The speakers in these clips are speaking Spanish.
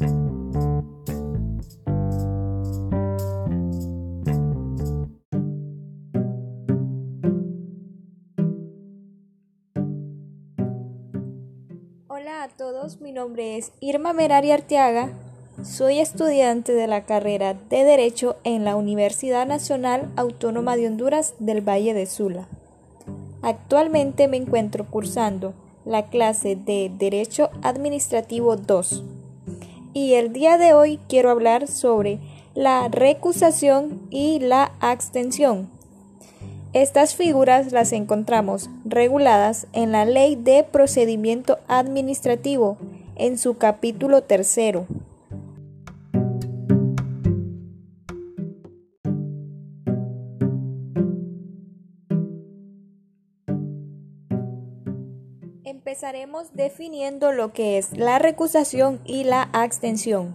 Hola a todos, mi nombre es Irma Merari Arteaga, soy estudiante de la carrera de Derecho en la Universidad Nacional Autónoma de Honduras del Valle de Sula. Actualmente me encuentro cursando la clase de Derecho Administrativo 2 y el día de hoy quiero hablar sobre la recusación y la abstención. Estas figuras las encontramos reguladas en la Ley de Procedimiento Administrativo en su capítulo tercero. Empezaremos definiendo lo que es la recusación y la abstención.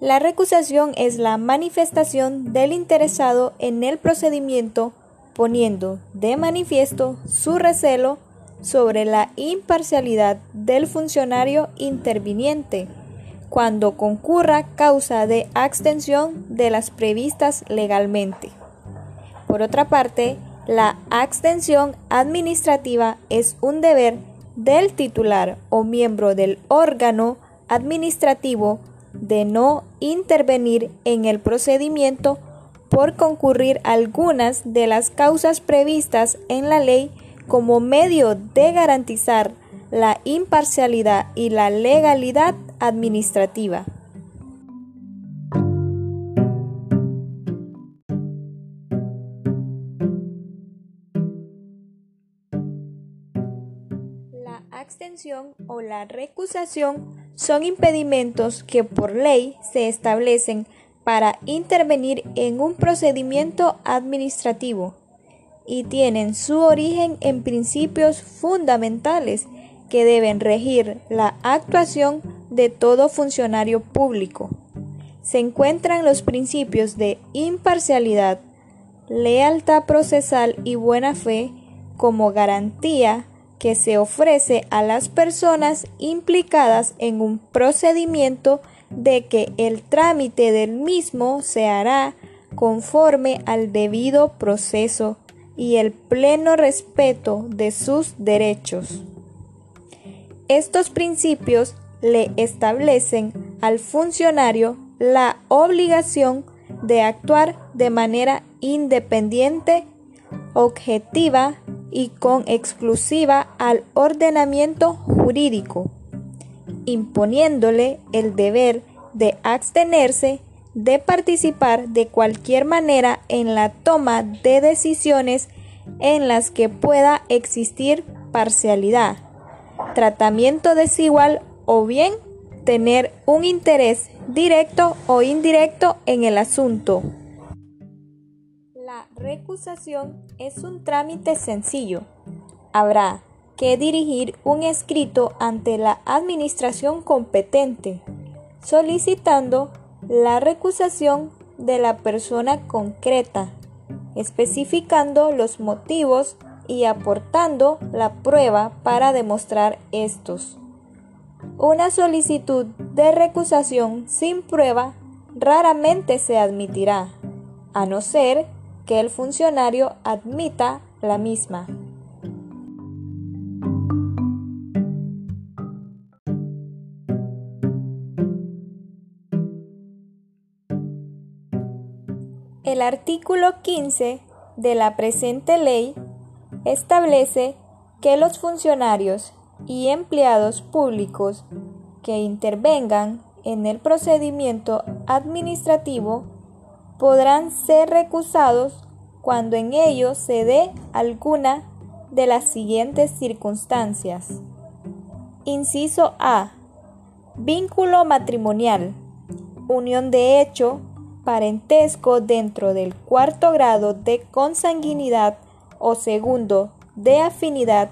La recusación es la manifestación del interesado en el procedimiento poniendo de manifiesto su recelo sobre la imparcialidad del funcionario interviniente cuando concurra causa de abstención de las previstas legalmente. Por otra parte, la abstención administrativa es un deber del titular o miembro del órgano administrativo de no intervenir en el procedimiento por concurrir algunas de las causas previstas en la ley como medio de garantizar la imparcialidad y la legalidad administrativa. Abstención o la recusación son impedimentos que por ley se establecen para intervenir en un procedimiento administrativo y tienen su origen en principios fundamentales que deben regir la actuación de todo funcionario público. Se encuentran los principios de imparcialidad, lealtad procesal y buena fe como garantía que se ofrece a las personas implicadas en un procedimiento de que el trámite del mismo se hará conforme al debido proceso y el pleno respeto de sus derechos. Estos principios le establecen al funcionario la obligación de actuar de manera independiente, objetiva y con exclusiva al ordenamiento jurídico imponiéndole el deber de abstenerse de participar de cualquier manera en la toma de decisiones en las que pueda existir parcialidad, tratamiento desigual o bien tener un interés directo o indirecto en el asunto. La recusación es un trámite sencillo. Habrá que dirigir un escrito ante la administración competente, solicitando la recusación de la persona concreta, especificando los motivos y aportando la prueba para demostrar estos. Una solicitud de recusación sin prueba raramente se admitirá, a no ser que el funcionario admita la misma. El artículo 15 de la presente ley establece que los funcionarios y empleados públicos que intervengan en el procedimiento administrativo podrán ser recusados cuando en ello se dé alguna de las siguientes circunstancias. Inciso A. Vínculo matrimonial. Unión de hecho parentesco dentro del cuarto grado de consanguinidad o segundo de afinidad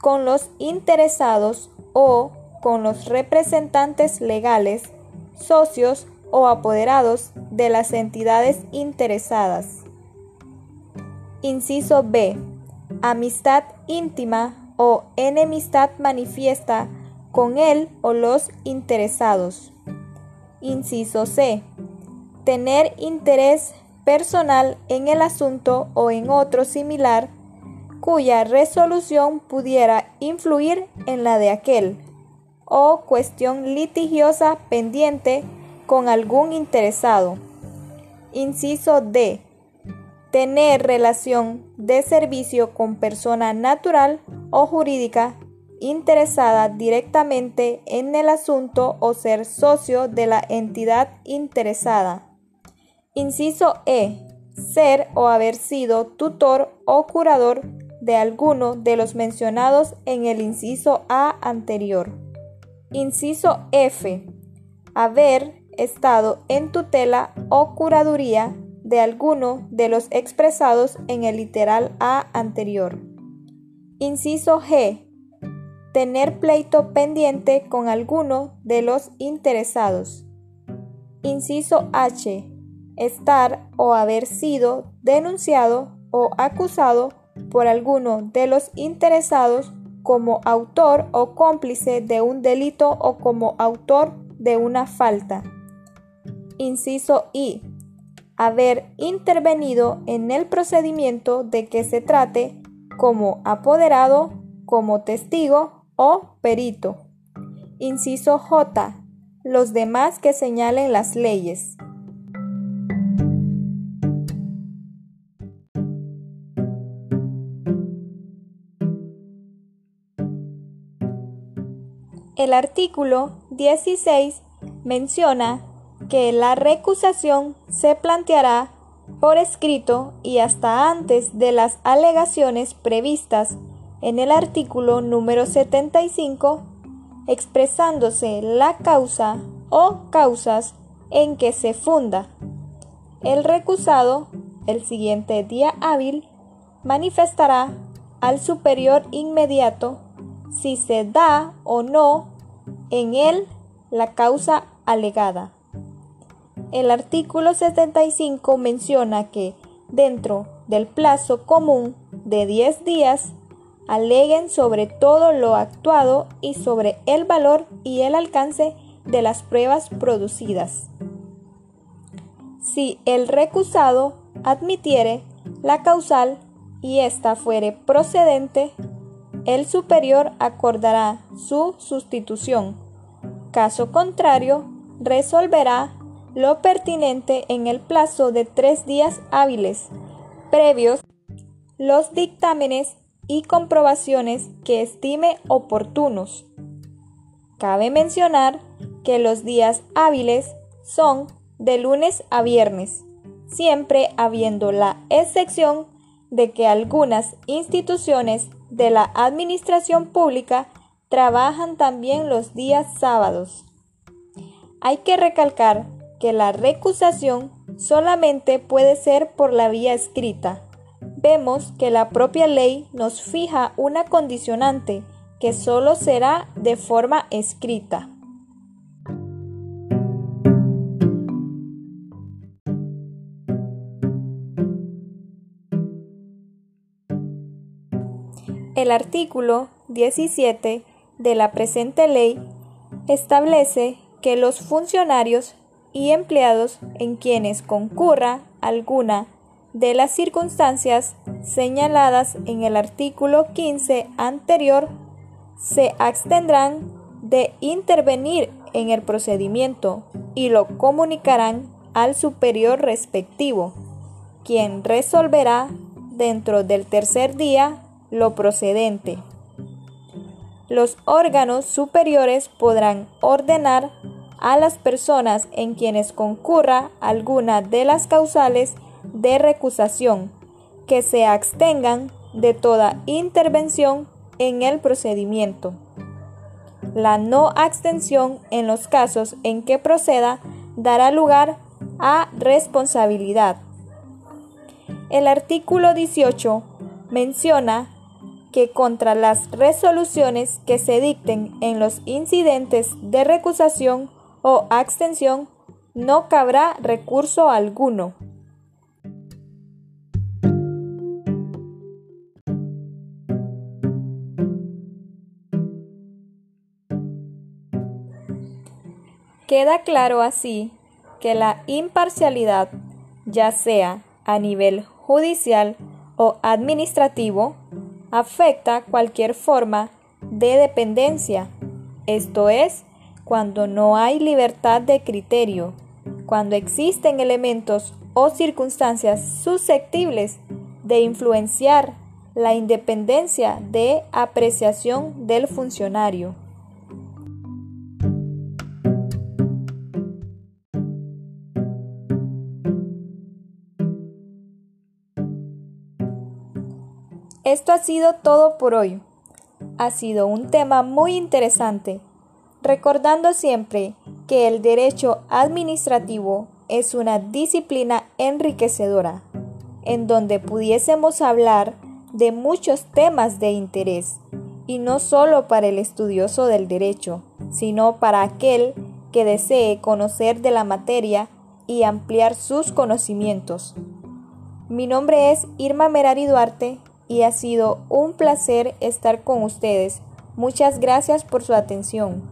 con los interesados o con los representantes legales, socios o apoderados de las entidades interesadas. Inciso B. Amistad íntima o enemistad manifiesta con él o los interesados. Inciso C. Tener interés personal en el asunto o en otro similar cuya resolución pudiera influir en la de aquel, o cuestión litigiosa pendiente con algún interesado. Inciso D. Tener relación de servicio con persona natural o jurídica interesada directamente en el asunto o ser socio de la entidad interesada. Inciso E. Ser o haber sido tutor o curador de alguno de los mencionados en el inciso A anterior. Inciso F. Haber estado en tutela o curaduría de alguno de los expresados en el literal A anterior. Inciso G. Tener pleito pendiente con alguno de los interesados. Inciso H. Estar o haber sido denunciado o acusado por alguno de los interesados como autor o cómplice de un delito o como autor de una falta. Inciso I. Haber intervenido en el procedimiento de que se trate como apoderado, como testigo o perito. Inciso J. Los demás que señalen las leyes. El artículo 16 menciona que la recusación se planteará por escrito y hasta antes de las alegaciones previstas en el artículo número 75, expresándose la causa o causas en que se funda. El recusado, el siguiente día hábil, manifestará al superior inmediato si se da o no en él la causa alegada. El artículo 75 menciona que dentro del plazo común de 10 días aleguen sobre todo lo actuado y sobre el valor y el alcance de las pruebas producidas. Si el recusado admitiere la causal y ésta fuere procedente, el superior acordará su sustitución. Caso contrario, resolverá lo pertinente en el plazo de tres días hábiles, previos los dictámenes y comprobaciones que estime oportunos. Cabe mencionar que los días hábiles son de lunes a viernes, siempre habiendo la excepción de que algunas instituciones de la administración pública trabajan también los días sábados. Hay que recalcar que la recusación solamente puede ser por la vía escrita. Vemos que la propia ley nos fija una condicionante que solo será de forma escrita. El artículo 17 de la presente ley establece que los funcionarios y empleados en quienes concurra alguna de las circunstancias señaladas en el artículo 15 anterior se abstendrán de intervenir en el procedimiento y lo comunicarán al superior respectivo, quien resolverá dentro del tercer día lo procedente. Los órganos superiores podrán ordenar a las personas en quienes concurra alguna de las causales de recusación que se abstengan de toda intervención en el procedimiento. La no abstención en los casos en que proceda dará lugar a responsabilidad. El artículo 18 menciona que contra las resoluciones que se dicten en los incidentes de recusación o abstención no cabrá recurso alguno. Queda claro así que la imparcialidad, ya sea a nivel judicial o administrativo, afecta cualquier forma de dependencia, esto es, cuando no hay libertad de criterio, cuando existen elementos o circunstancias susceptibles de influenciar la independencia de apreciación del funcionario. Esto ha sido todo por hoy. Ha sido un tema muy interesante, recordando siempre que el derecho administrativo es una disciplina enriquecedora, en donde pudiésemos hablar de muchos temas de interés, y no solo para el estudioso del derecho, sino para aquel que desee conocer de la materia y ampliar sus conocimientos. Mi nombre es Irma Merari Duarte y ha sido un placer estar con ustedes. Muchas gracias por su atención.